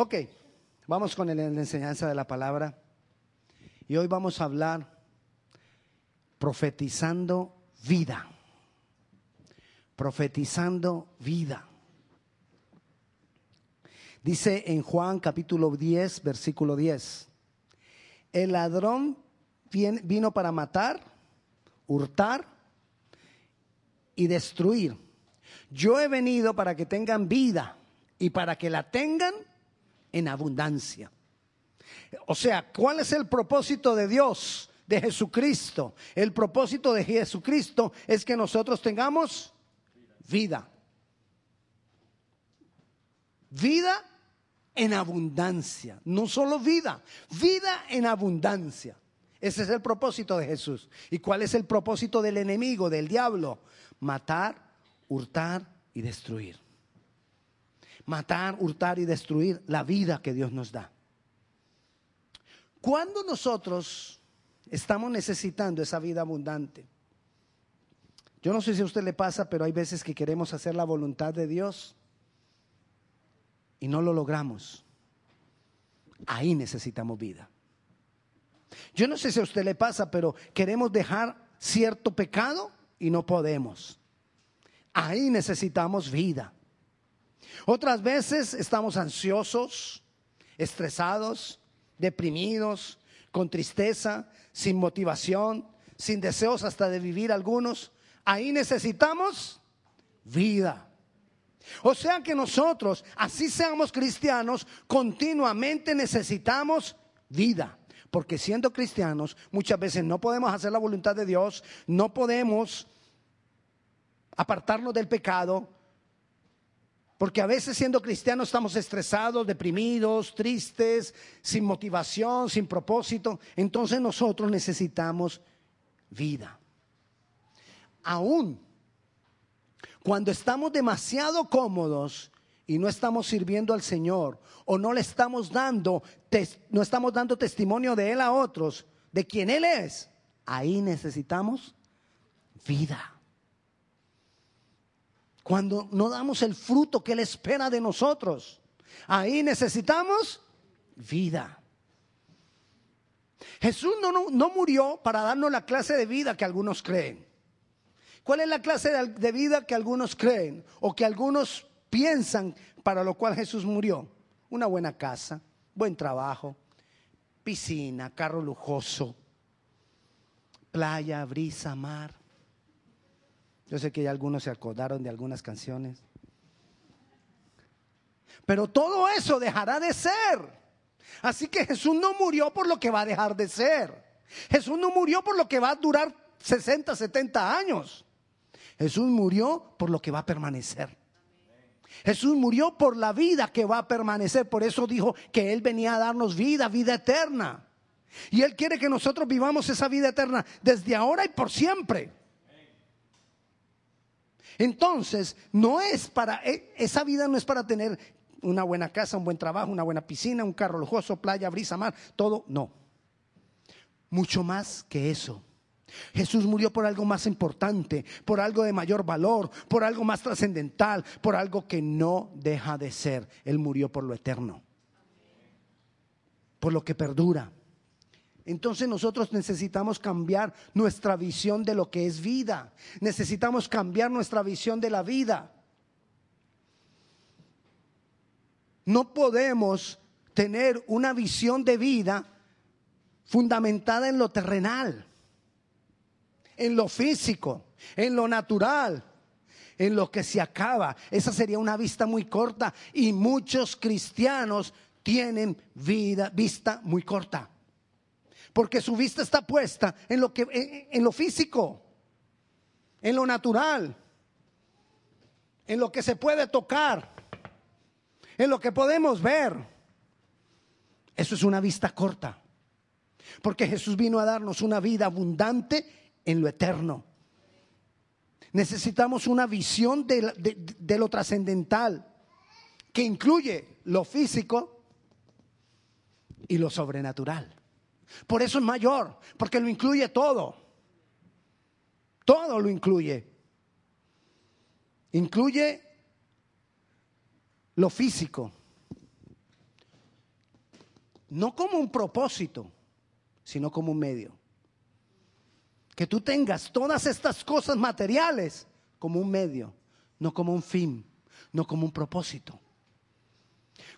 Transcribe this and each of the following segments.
Ok, vamos con la enseñanza de la palabra. Y hoy vamos a hablar profetizando vida. Profetizando vida. Dice en Juan capítulo 10, versículo 10, el ladrón vino para matar, hurtar y destruir. Yo he venido para que tengan vida y para que la tengan en abundancia. O sea, ¿cuál es el propósito de Dios, de Jesucristo? El propósito de Jesucristo es que nosotros tengamos vida. Vida en abundancia. No solo vida, vida en abundancia. Ese es el propósito de Jesús. ¿Y cuál es el propósito del enemigo, del diablo? Matar, hurtar y destruir. Matar, hurtar y destruir la vida que Dios nos da. Cuando nosotros estamos necesitando esa vida abundante, yo no sé si a usted le pasa, pero hay veces que queremos hacer la voluntad de Dios y no lo logramos. Ahí necesitamos vida. Yo no sé si a usted le pasa, pero queremos dejar cierto pecado y no podemos. Ahí necesitamos vida. Otras veces estamos ansiosos, estresados, deprimidos, con tristeza, sin motivación, sin deseos hasta de vivir algunos. Ahí necesitamos vida. O sea que nosotros, así seamos cristianos, continuamente necesitamos vida. Porque siendo cristianos, muchas veces no podemos hacer la voluntad de Dios, no podemos apartarnos del pecado, porque a veces siendo cristianos estamos estresados, deprimidos, tristes, sin motivación, sin propósito. Entonces nosotros necesitamos vida. Aún cuando estamos demasiado cómodos y no estamos sirviendo al Señor o no le estamos dando no estamos dando testimonio de él a otros, de quien él es, ahí necesitamos vida. Cuando no damos el fruto que él espera de nosotros, ahí necesitamos vida. Jesús no, no, no, murió para darnos la clase de vida que algunos creen. ¿Cuál es la clase de vida que algunos creen o que algunos piensan para lo cual Jesús murió? Una buena casa, buen trabajo, piscina, carro lujoso, playa, brisa, mar. Yo sé que ya algunos se acordaron de algunas canciones. Pero todo eso dejará de ser. Así que Jesús no murió por lo que va a dejar de ser. Jesús no murió por lo que va a durar 60, 70 años. Jesús murió por lo que va a permanecer. Jesús murió por la vida que va a permanecer. Por eso dijo que Él venía a darnos vida, vida eterna. Y Él quiere que nosotros vivamos esa vida eterna desde ahora y por siempre. Entonces, no es para, e, esa vida no es para tener una buena casa, un buen trabajo, una buena piscina, un carro lujoso, playa, brisa, mar, todo, no. Mucho más que eso. Jesús murió por algo más importante, por algo de mayor valor, por algo más trascendental, por algo que no deja de ser. Él murió por lo eterno, por lo que perdura. Entonces nosotros necesitamos cambiar nuestra visión de lo que es vida. Necesitamos cambiar nuestra visión de la vida. No podemos tener una visión de vida fundamentada en lo terrenal en lo físico, en lo natural, en lo que se acaba. Esa sería una vista muy corta y muchos cristianos tienen vida, vista muy corta. Porque su vista está puesta en lo, que, en lo físico, en lo natural, en lo que se puede tocar, en lo que podemos ver. Eso es una vista corta. Porque Jesús vino a darnos una vida abundante en lo eterno. Necesitamos una visión de, lo trascendental que incluye lo físico y lo sobrenatural. Por eso es mayor, porque lo incluye todo. Todo lo incluye. Incluye lo físico, no como un propósito, sino como un medio. Que tú tengas todas estas cosas materiales como un medio, no como un fin, no como un propósito.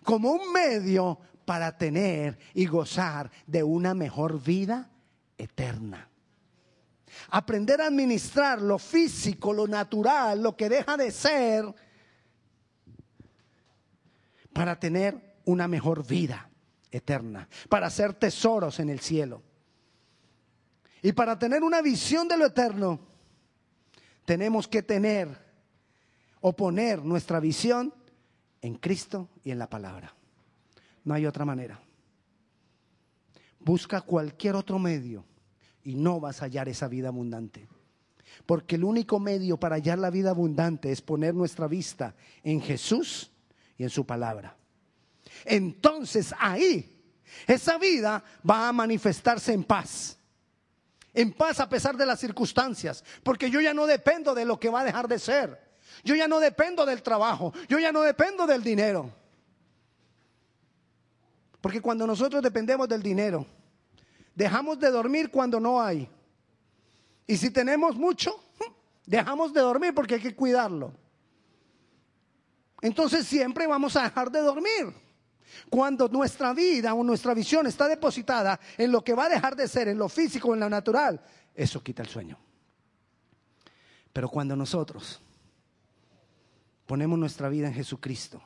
Como un medio para tener y gozar de una mejor vida eterna. Aprender a administrar lo físico, lo natural, lo que deja de ser, para tener una mejor vida eterna, para hacer tesoros en el cielo. Y para tener una visión de lo eterno, tenemos que tener o poner nuestra visión en Cristo y en la palabra. No hay otra manera. Busca cualquier otro medio y no vas a hallar esa vida abundante. Porque el único medio para hallar la vida abundante es poner nuestra vista en Jesús y en su palabra. Entonces ahí esa vida va a manifestarse en paz. En paz a pesar de las circunstancias. Porque yo ya no dependo de lo que va a dejar de ser. Yo ya no dependo del trabajo. Yo ya no dependo del dinero. Porque cuando nosotros dependemos del dinero, dejamos de dormir cuando no hay. Y si tenemos mucho, dejamos de dormir porque hay que cuidarlo. Entonces siempre vamos a dejar de dormir. Cuando nuestra vida o nuestra visión está depositada en lo que va a dejar de ser, en lo físico, en lo natural, eso quita el sueño. Pero cuando nosotros ponemos nuestra vida en Jesucristo,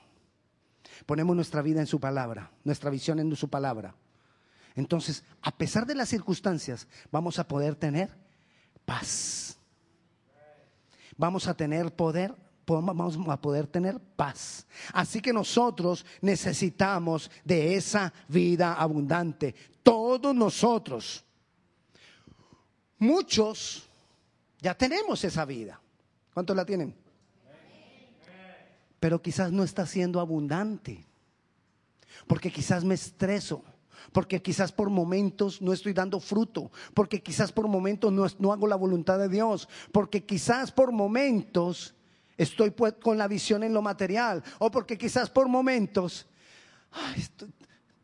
ponemos nuestra vida en su palabra, nuestra visión en su palabra, entonces, a pesar de las circunstancias, vamos a poder tener paz. Vamos a tener poder vamos a poder tener paz. Así que nosotros necesitamos de esa vida abundante. Todos nosotros. Muchos ya tenemos esa vida. ¿Cuántos la tienen? Pero quizás no está siendo abundante. Porque quizás me estreso porque quizás por momentos no estoy dando fruto, porque quizás por momentos no, hago la voluntad de Dios, porque quizás por momentos Estoy con la visión en lo material. O porque quizás por momentos,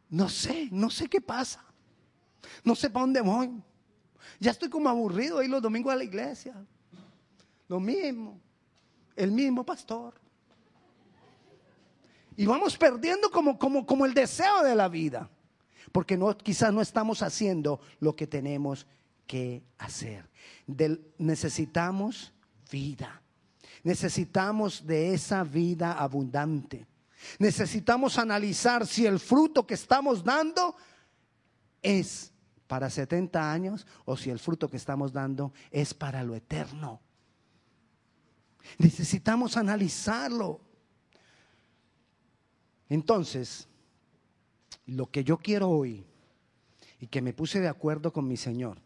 no sé, no sé qué pasa. No sé para dónde voy. Ya estoy como aburrido ahí los domingos a la iglesia. Lo mismo. El mismo pastor. Y vamos perdiendo como, como, como el deseo de la vida. Porque no, quizás no estamos haciendo lo que tenemos que hacer. necesitamos vida. Necesitamos de esa vida abundante. Necesitamos analizar si el fruto que estamos dando es para 70 años o si el fruto que estamos dando es para lo eterno. Necesitamos analizarlo. Entonces, lo que yo quiero hoy, y que me puse de acuerdo con mi Señor,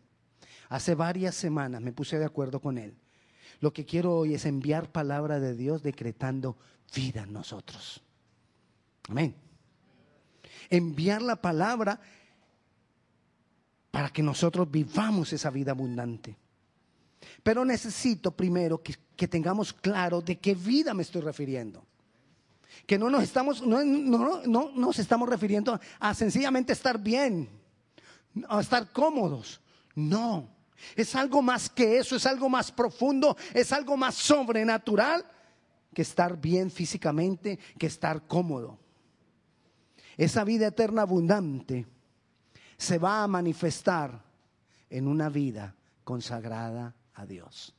hace varias semanas me puse de acuerdo con Él, lo que quiero hoy es enviar palabra de Dios decretando vida en nosotros. Amén. Enviar la palabra para que nosotros vivamos esa vida abundante. Pero necesito primero que, tengamos claro de qué vida me estoy refiriendo. Que no nos estamos, no, no, no nos estamos refiriendo a sencillamente estar bien, a estar cómodos. No. Es algo más que eso, es algo más profundo, es algo más sobrenatural que estar bien físicamente, que estar cómodo. Esa vida eterna abundante se va a manifestar en una vida consagrada a Dios.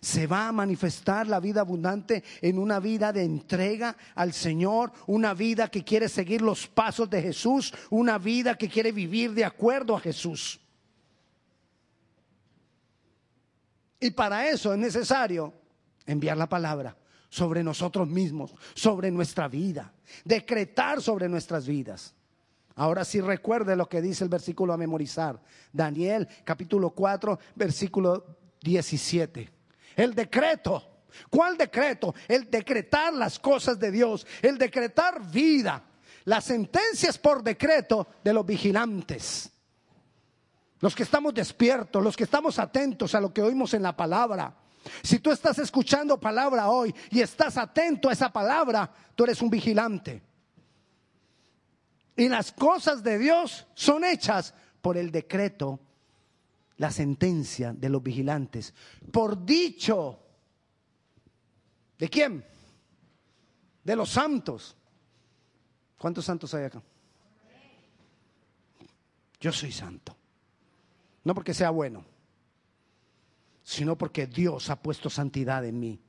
Se va a manifestar la vida abundante en una vida de entrega al Señor, una vida que quiere seguir los pasos de Jesús, una vida que quiere vivir de acuerdo a Jesús. Y para eso es necesario enviar la palabra sobre nosotros mismos, sobre nuestra vida, decretar sobre nuestras vidas. Ahora sí recuerde lo que dice el versículo a memorizar. Daniel capítulo 4, versículo 17. El decreto. ¿Cuál decreto? El decretar las cosas de Dios, el decretar vida. Las sentencias por decreto de los vigilantes los que estamos despiertos, los que estamos atentos a lo que oímos en la palabra. Si tú estás escuchando palabra hoy y estás atento a esa palabra, tú eres un vigilante. Y las cosas de Dios son hechas por el decreto, la sentencia de los vigilantes, por dicho. ¿De quién? De los santos. ¿Cuántos santos hay acá? Yo soy santo. No porque sea bueno, sino porque Dios ha puesto santidad en mí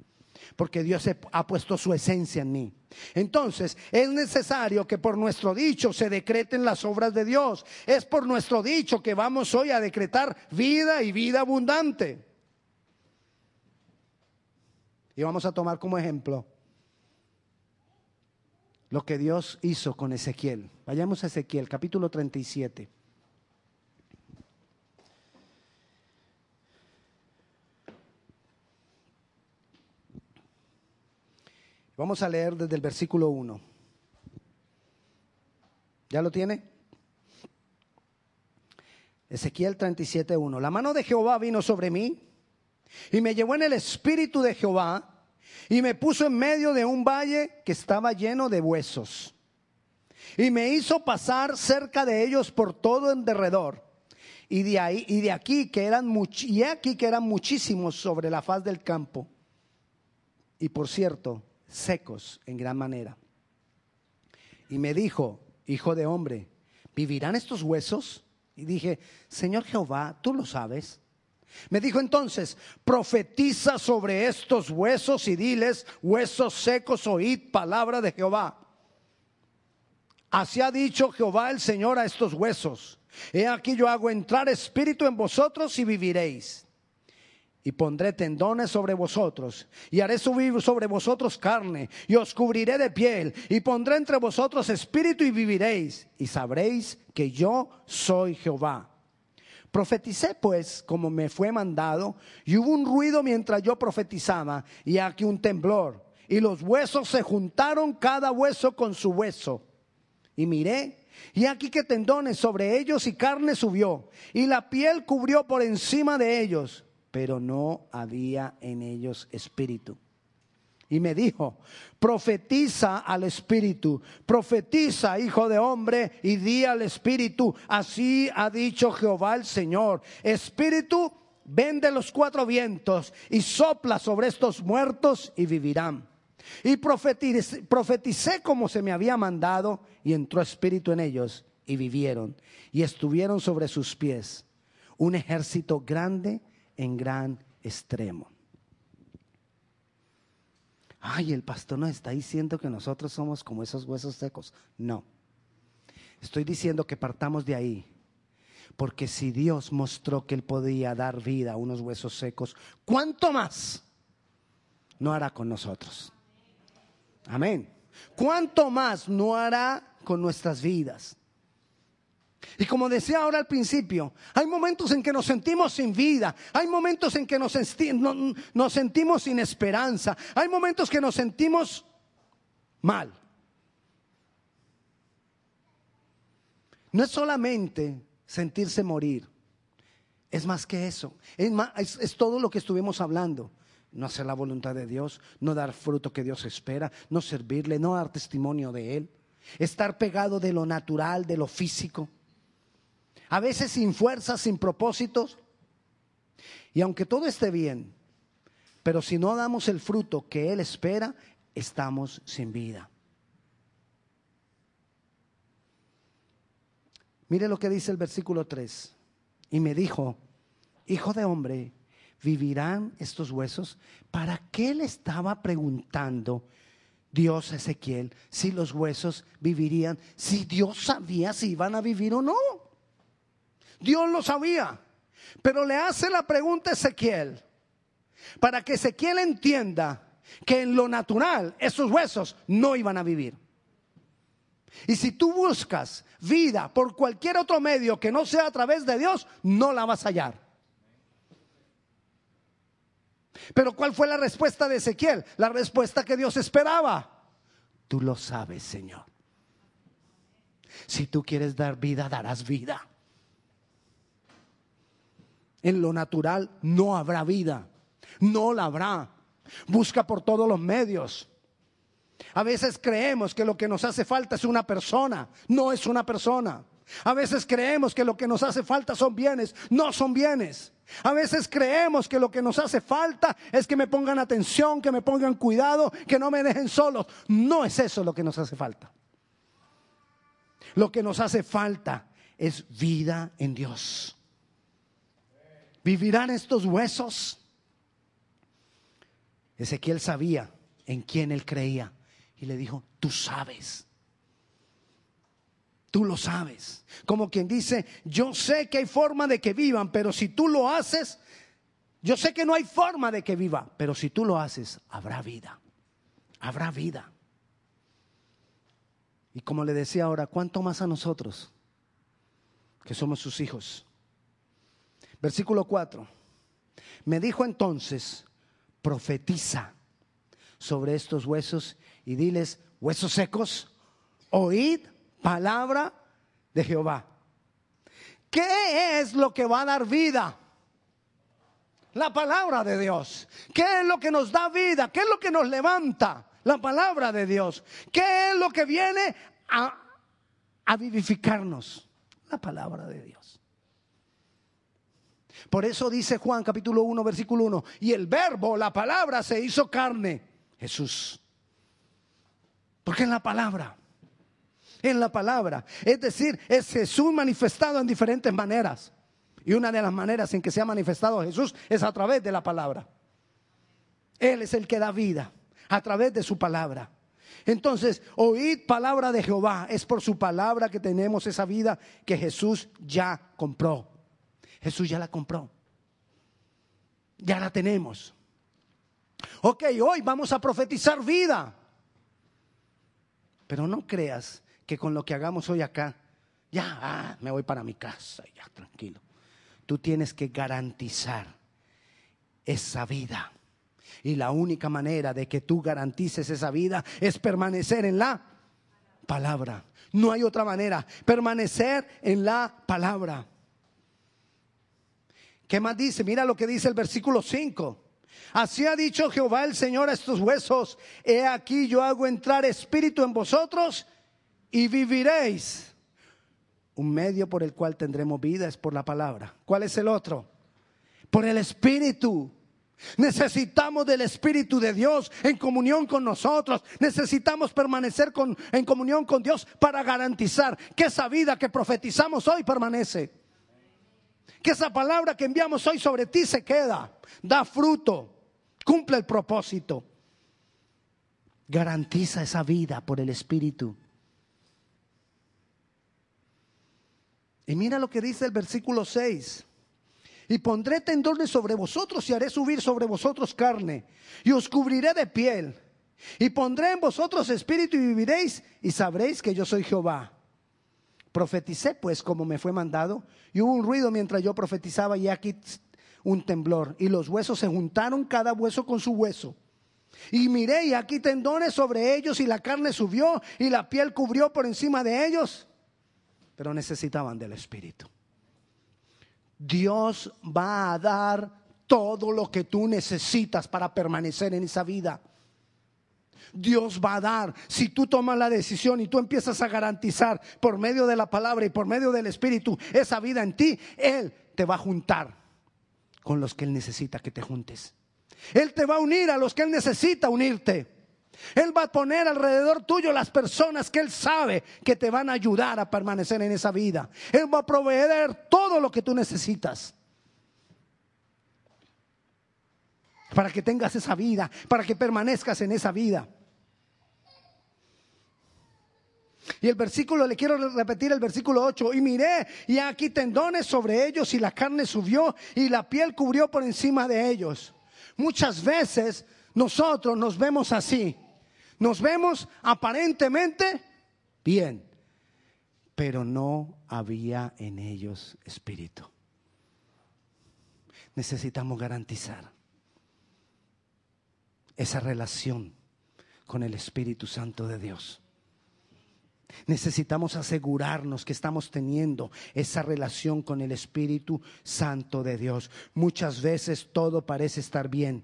porque Dios ha puesto su esencia en mí. Entonces, es necesario que por nuestro dicho se decreten las obras de Dios. Es por nuestro dicho que vamos hoy a decretar vida y vida abundante. Y vamos a tomar como ejemplo lo que Dios hizo con Ezequiel. Vayamos a Ezequiel, capítulo 37. Vamos a leer desde el versículo 1. ¿Ya lo tiene? Ezequiel 37.1. La mano de Jehová vino sobre mí y me llevó en el espíritu de Jehová y me puso en medio de un valle que estaba lleno de huesos. Y me hizo pasar cerca de ellos por todo en derredor. Y de ahí y de aquí que eran y aquí que eran muchísimos sobre la faz del campo. Y por cierto, secos en gran manera. Y me dijo, hijo de hombre, ¿vivirán estos huesos? Y dije, Señor Jehová, tú lo sabes. Me dijo entonces, profetiza sobre estos huesos y diles, huesos secos, oíd palabra de Jehová. Así ha dicho Jehová el Señor a estos huesos. He aquí yo hago entrar espíritu en vosotros y viviréis y pondré tendones sobre vosotros, y haré subir sobre vosotros carne, y os cubriré de piel, y pondré entre vosotros espíritu y viviréis, y sabréis que yo soy Jehová. Profeticé pues como me fue mandado, y hubo un ruido mientras yo profetizaba, y aquí un temblor, y los huesos se juntaron cada hueso con su hueso. Y miré, y aquí que tendones sobre ellos y carne subió, y la piel cubrió por encima de ellos pero no había en ellos espíritu. Y me dijo, profetiza al espíritu, profetiza, hijo de hombre, y di al espíritu, así ha dicho Jehová el Señor, espíritu, vende los cuatro vientos y sopla sobre estos muertos y vivirán. Y profeticé como se me había mandado, y entró espíritu en ellos, y vivieron, y estuvieron sobre sus pies. Un ejército grande en gran extremo. Ay, el pastor nos está diciendo que nosotros somos como esos huesos secos. No. Estoy diciendo que partamos de ahí. Porque si Dios mostró que Él podía dar vida a unos huesos secos, ¿cuánto más no hará con nosotros? Amén. ¿Cuánto más no hará con nuestras vidas? Y como decía ahora al principio, hay momentos en que nos sentimos sin vida, hay momentos en que nos, sentimos sin esperanza, hay momentos que nos sentimos mal. No es solamente sentirse morir, es más que eso, es, todo lo que estuvimos hablando no hacer la voluntad de Dios, no dar fruto que Dios espera, no servirle, no dar testimonio de Él, estar pegado de lo natural, de lo físico a veces sin fuerzas, sin propósitos. Y aunque todo esté bien, pero si no damos el fruto que Él espera, estamos sin vida. Mire lo que dice el versículo 3. Y me dijo, hijo de hombre, ¿vivirán estos huesos? ¿Para qué le estaba preguntando Dios a Ezequiel si los huesos vivirían? Si Dios sabía si iban a vivir o no. Dios lo sabía. Pero le hace la pregunta a Ezequiel para que Ezequiel entienda que en lo natural esos huesos no iban a vivir. Y si tú buscas vida por cualquier otro medio que no sea a través de Dios, no la vas a hallar. Pero ¿cuál fue la respuesta de Ezequiel? La respuesta que Dios esperaba. Tú lo sabes, Señor. Si tú quieres dar vida, darás vida en lo natural no habrá vida. No la habrá. Busca por todos los medios. A veces creemos que lo que nos hace falta es una persona, no es una persona. A veces creemos que lo que nos hace falta son bienes, no son bienes. A veces creemos que lo que nos hace falta es que me pongan atención, que me pongan cuidado, que no me dejen solos. No es eso lo que nos hace falta. Lo que nos hace falta es vida en Dios. ¿Vivirán estos huesos? Ezequiel sabía en quién él creía y le dijo, tú sabes. Tú lo sabes. Como quien dice, yo sé que hay forma de que vivan, pero si tú lo haces, yo sé que no hay forma de que viva, pero si tú lo haces, habrá vida. Habrá vida. Y como le decía ahora, ¿cuánto más a nosotros que somos sus hijos? Versículo 4. Me dijo entonces, profetiza sobre estos huesos y diles, huesos secos, oíd palabra de Jehová. ¿Qué es lo que va a dar vida? La palabra de Dios. ¿Qué es lo que nos da vida? ¿Qué es lo que nos levanta? La palabra de Dios. ¿Qué es lo que viene a, a vivificarnos? La palabra de Dios. Por eso dice Juan capítulo 1 versículo 1, y el verbo, la palabra se hizo carne, Jesús. Porque en la palabra, en la palabra, es decir, es Jesús manifestado en diferentes maneras. Y una de las maneras en que se ha manifestado Jesús es a través de la palabra. Él es el que da vida a través de su palabra. Entonces, oíd palabra de Jehová. Es por su palabra que tenemos esa vida que Jesús ya compró. Jesús ya la compró. Ya la tenemos. Ok, hoy vamos a profetizar vida. Pero no creas que con lo que hagamos hoy acá, ya ah, me voy para mi casa, ya tranquilo. Tú tienes que garantizar esa vida. Y la única manera de que tú garantices esa vida es permanecer en la palabra. No hay otra manera. Permanecer en la palabra. ¿Qué más dice? Mira lo que dice el versículo 5. Así ha dicho Jehová el Señor a estos huesos. He aquí yo hago entrar espíritu en vosotros y viviréis. Un medio por el cual tendremos vida es por la palabra. ¿Cuál es el otro? Por el espíritu. Necesitamos del Espíritu de Dios en comunión con nosotros. Necesitamos permanecer con, en comunión con Dios para garantizar que esa vida que profetizamos hoy permanece. Que esa palabra que enviamos hoy sobre ti se queda, da fruto, cumple el propósito. Garantiza esa vida por el Espíritu. Y mira lo que dice el versículo 6 y pondré tendones sobre vosotros y haré subir sobre vosotros carne y os cubriré de piel y pondré en vosotros espíritu y viviréis y sabréis que yo soy Jehová. Profeticé pues como me fue mandado y hubo un ruido mientras yo profetizaba y aquí un temblor y los huesos se juntaron cada hueso con su hueso. Y miré y aquí tendones sobre ellos y la carne subió y la piel cubrió por encima de ellos, pero necesitaban del espíritu. Dios va a dar todo lo que tú necesitas para permanecer en esa vida. Dios va a dar. Si tú tomas la decisión y tú empiezas a garantizar por medio de la palabra y por medio del Espíritu esa vida en ti, Él te va a juntar con los que Él necesita que te juntes. Él te va a unir a los que Él necesita unirte. Él va a poner alrededor tuyo las personas que Él sabe que te van a ayudar a permanecer en esa vida. Él va a proveer todo lo que tú necesitas. Para que tengas esa vida, para que permanezcas en esa vida. Y el versículo, le quiero repetir el versículo 8, y miré, y aquí tendones sobre ellos, y la carne subió, y la piel cubrió por encima de ellos. Muchas veces nosotros nos vemos así. Nos vemos aparentemente bien, pero no había en ellos espíritu. Necesitamos garantizar esa relación con el Espíritu Santo de Dios. Necesitamos asegurarnos que estamos teniendo esa relación con el Espíritu Santo de Dios. Muchas veces todo parece estar bien,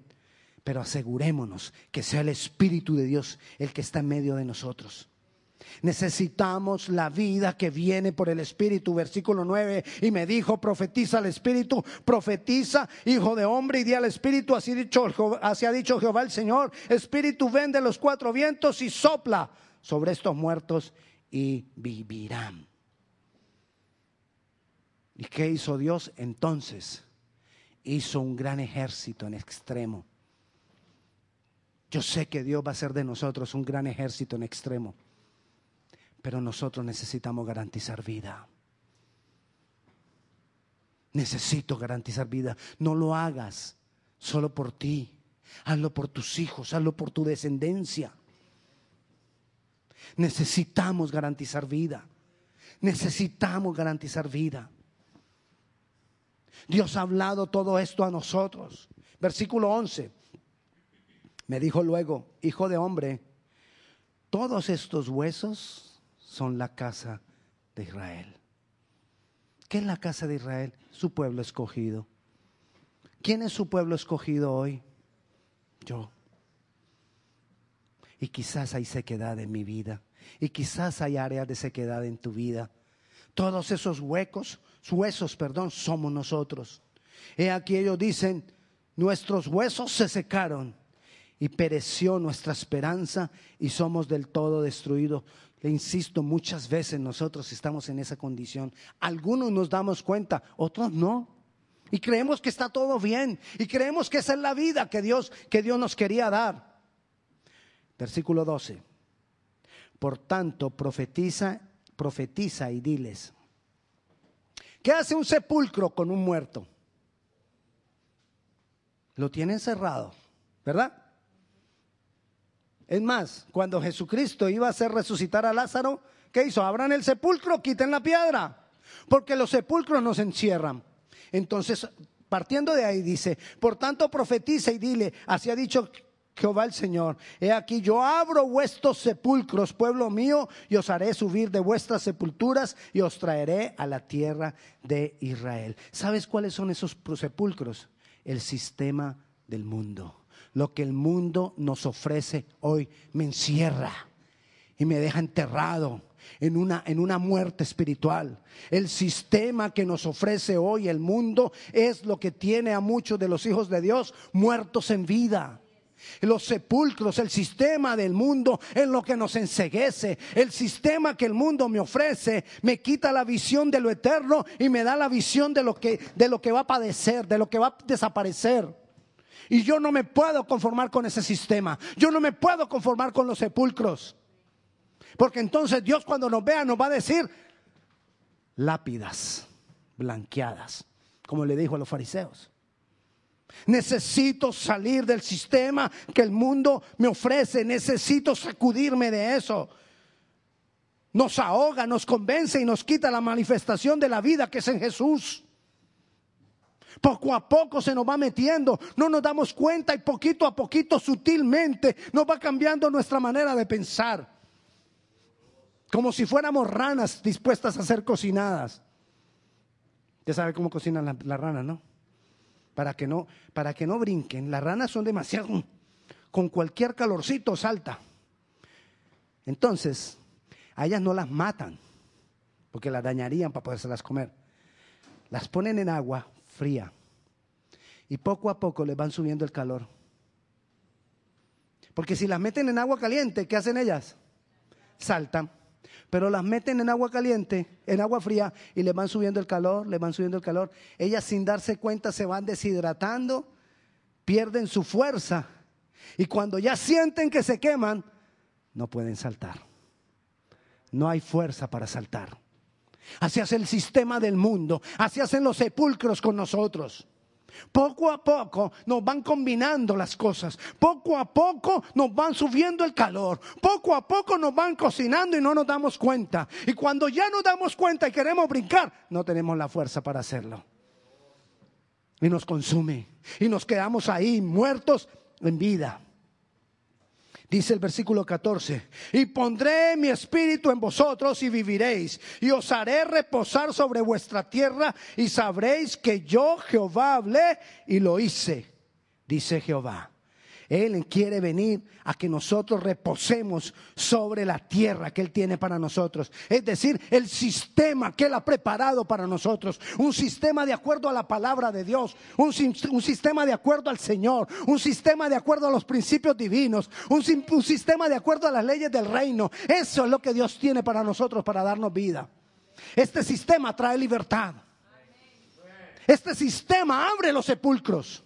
pero asegurémonos que sea el Espíritu de Dios el que está en medio de nosotros. Necesitamos la vida que viene por el Espíritu. Versículo 9. Y me dijo, profetiza al Espíritu, profetiza, hijo de hombre, y di al Espíritu, así, dicho, así ha dicho Jehová el Señor. Espíritu, ven de los cuatro vientos y sopla sobre estos muertos y vivirán. ¿Y qué hizo Dios entonces? Hizo un gran ejército en extremo. Yo sé que Dios va a hacer de nosotros un gran ejército en extremo pero nosotros necesitamos garantizar vida. Necesito garantizar vida. No lo hagas solo por ti. Hazlo por tus hijos, hazlo por tu descendencia. Necesitamos garantizar vida. Necesitamos garantizar vida. Dios ha hablado todo esto a nosotros. Versículo 11. Me dijo luego, hijo de hombre, todos estos huesos son la casa de Israel. ¿Qué es la casa de Israel? Su pueblo escogido. ¿Quién es su pueblo escogido hoy? Yo. Y quizás hay sequedad en mi vida. Y quizás hay áreas de sequedad en tu vida. Todos esos huecos, huesos, perdón, somos nosotros. He aquí ellos dicen, nuestros huesos se secaron y pereció nuestra esperanza y somos del todo destruidos. Insisto, muchas veces nosotros estamos en esa condición. Algunos nos damos cuenta, otros no. Y creemos que está todo bien. Y creemos que esa es la vida que Dios, que Dios nos quería dar. Versículo 12. Por tanto, profetiza, profetiza y diles. ¿Qué hace un sepulcro con un muerto? Lo tiene encerrado, ¿verdad? Es más, cuando Jesucristo iba a hacer resucitar a Lázaro, ¿qué hizo? Abran el sepulcro, quiten la piedra, porque los sepulcros nos encierran. Entonces, partiendo de ahí, dice, por tanto profetiza y dile, así ha dicho Jehová el Señor, he aquí yo abro vuestros sepulcros, pueblo mío, y os haré subir de vuestras sepulturas y os traeré a la tierra de Israel. ¿Sabes cuáles son esos sepulcros? El sistema del mundo lo que el mundo nos ofrece hoy me encierra y me deja enterrado en una, en una muerte espiritual. El sistema que nos ofrece hoy el mundo es lo que tiene a muchos de los hijos de Dios muertos en vida. Los sepulcros, el sistema del mundo en lo que nos enseguece, el sistema que el mundo me ofrece, me quita la visión de lo eterno y me da la visión de lo que, de lo que va a padecer, de lo que va a desaparecer. Y yo no me puedo conformar con ese sistema. Yo no me puedo conformar con los sepulcros. Porque entonces Dios cuando nos vea nos va a decir lápidas blanqueadas, como le dijo a los fariseos. Necesito salir del sistema que el mundo me ofrece. Necesito sacudirme de eso. Nos ahoga, nos convence y nos quita la manifestación de la vida que es en Jesús. Poco a poco se nos va metiendo, no nos damos cuenta y poquito a poquito, sutilmente, nos va cambiando nuestra manera de pensar. Como si fuéramos ranas dispuestas a ser cocinadas. Ya sabe cómo cocinan las la ranas, ¿no? Para que no, para que no brinquen. Las ranas son demasiado, con cualquier calorcito salta. Entonces, a ellas no las matan, porque las dañarían para podérselas comer. Las ponen en agua, fría. Y poco a poco les van subiendo el calor. Porque si las meten en agua caliente, ¿qué hacen ellas? Saltan. Pero las meten en agua caliente, en agua fría, y les van subiendo el calor, les van subiendo el calor. Ellas sin darse cuenta se van deshidratando, pierden su fuerza. Y cuando ya sienten que se queman, no pueden saltar. No hay fuerza para saltar. Así hace el sistema del mundo. Así hacen los sepulcros con nosotros. Poco a poco nos van combinando las cosas. Poco a poco nos van subiendo el calor. Poco a poco nos van cocinando y no nos damos cuenta. Y cuando ya nos damos cuenta y queremos brincar, no tenemos la fuerza para hacerlo. Y nos consume. Y nos quedamos ahí muertos en vida. Dice el versículo 14, y pondré mi espíritu en vosotros y viviréis, y os haré reposar sobre vuestra tierra, y sabréis que yo Jehová hablé y lo hice, dice Jehová. Él quiere venir a que nosotros reposemos sobre la tierra que Él tiene para nosotros. Es decir, el sistema que Él ha preparado para nosotros. Un sistema de acuerdo a la palabra de Dios. Un, sistema de acuerdo al Señor. Un sistema de acuerdo a los principios divinos. Un sistema de acuerdo a las leyes del reino. Eso es lo que Dios tiene para nosotros, para darnos vida. Este sistema trae libertad. Este sistema abre los sepulcros.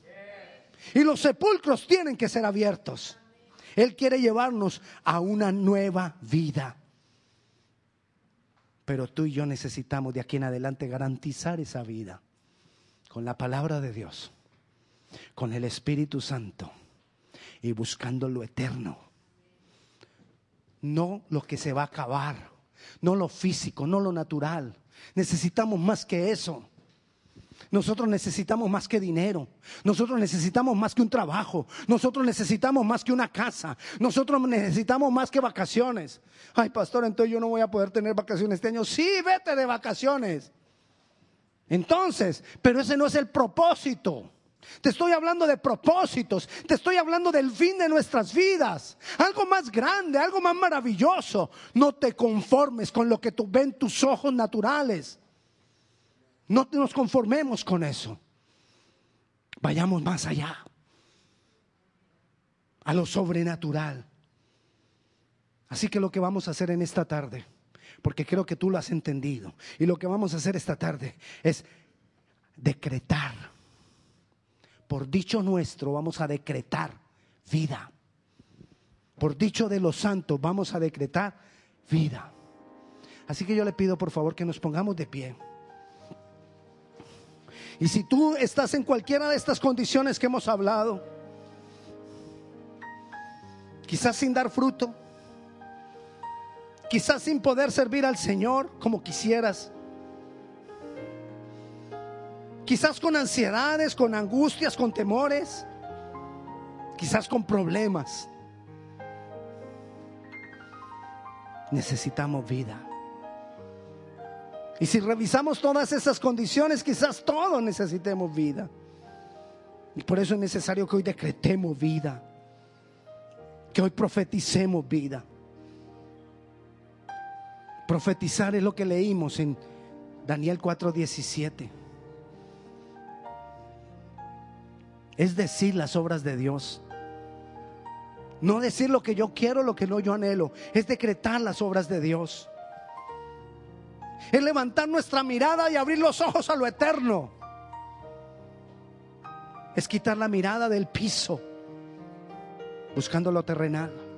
Y los sepulcros tienen que ser abiertos. Él quiere llevarnos a una nueva vida. Pero tú y yo necesitamos de aquí en adelante garantizar esa vida con la palabra de Dios, con el Espíritu Santo y buscando lo eterno. No lo que se va a acabar, no lo físico, no lo natural. Necesitamos más que eso. Nosotros necesitamos más que dinero. Nosotros necesitamos más que un trabajo. Nosotros necesitamos más que una casa. Nosotros necesitamos más que vacaciones. Ay, pastor, entonces yo no voy a poder tener vacaciones este año. Sí, vete de vacaciones. Entonces, pero ese no es el propósito. Te estoy hablando de propósitos, te estoy hablando del fin de nuestras vidas, algo más grande, algo más maravilloso. No te conformes con lo que tú ven tus ojos naturales. No nos conformemos con eso. Vayamos más allá, a lo sobrenatural. Así que lo que vamos a hacer en esta tarde, porque creo que tú lo has entendido, y lo que vamos a hacer esta tarde es decretar. Por dicho nuestro vamos a decretar vida. Por dicho de los santos vamos a decretar vida. Así que yo le pido por favor que nos pongamos de pie. Y si tú estás en cualquiera de estas condiciones que hemos hablado, quizás sin dar fruto, quizás sin poder servir al Señor como quisieras, quizás con ansiedades, con angustias, con temores, quizás con problemas. Necesitamos vida. Y si revisamos todas esas condiciones, quizás todos necesitemos vida. Y por eso es necesario que hoy decretemos vida. Que hoy profeticemos vida. Profetizar es lo que leímos en Daniel 4:17. Es decir las obras de Dios. No decir lo que yo quiero, lo que no yo anhelo. Es decretar las obras de Dios es levantar nuestra mirada y abrir los ojos a lo eterno. Es quitar la mirada del piso, buscando lo terrenal.